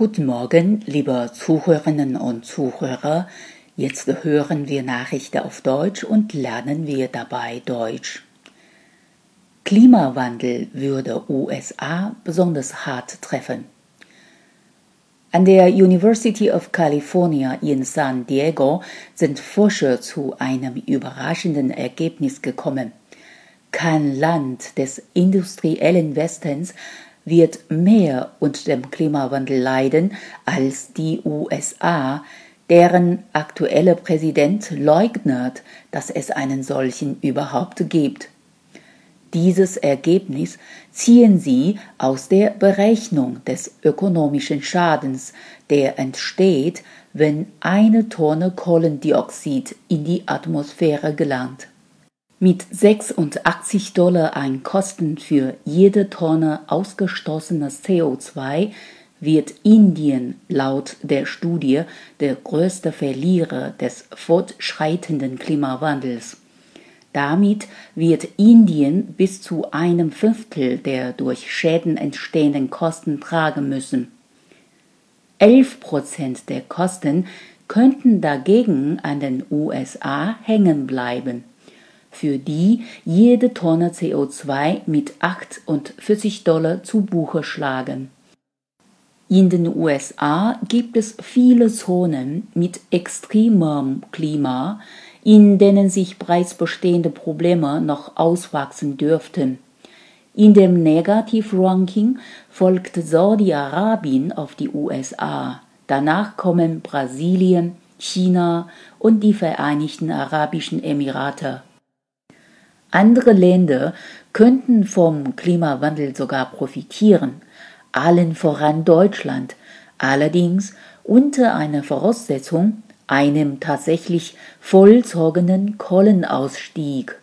Guten Morgen, liebe Zuhörerinnen und Zuhörer. Jetzt hören wir Nachrichten auf Deutsch und lernen wir dabei Deutsch. Klimawandel würde USA besonders hart treffen. An der University of California in San Diego sind Forscher zu einem überraschenden Ergebnis gekommen. Kein Land des industriellen Westens wird mehr unter dem Klimawandel leiden als die USA, deren aktueller Präsident leugnet, dass es einen solchen überhaupt gibt. Dieses Ergebnis ziehen sie aus der Berechnung des ökonomischen Schadens, der entsteht, wenn eine Tonne Kohlendioxid in die Atmosphäre gelangt. Mit 86 Dollar an Kosten für jede Tonne ausgestoßenes CO2 wird Indien laut der Studie der größte Verlierer des fortschreitenden Klimawandels. Damit wird Indien bis zu einem Fünftel der durch Schäden entstehenden Kosten tragen müssen. Elf Prozent der Kosten könnten dagegen an den USA hängen bleiben für die jede Tonne CO2 mit 48 Dollar zu Buche schlagen. In den USA gibt es viele Zonen mit extremem Klima, in denen sich bereits bestehende Probleme noch auswachsen dürften. In dem Negativ-Ranking folgt Saudi-Arabien auf die USA. Danach kommen Brasilien, China und die Vereinigten Arabischen Emirate. Andere Länder könnten vom Klimawandel sogar profitieren, allen voran Deutschland, allerdings unter einer Voraussetzung, einem tatsächlich vollzogenen Kohlenausstieg.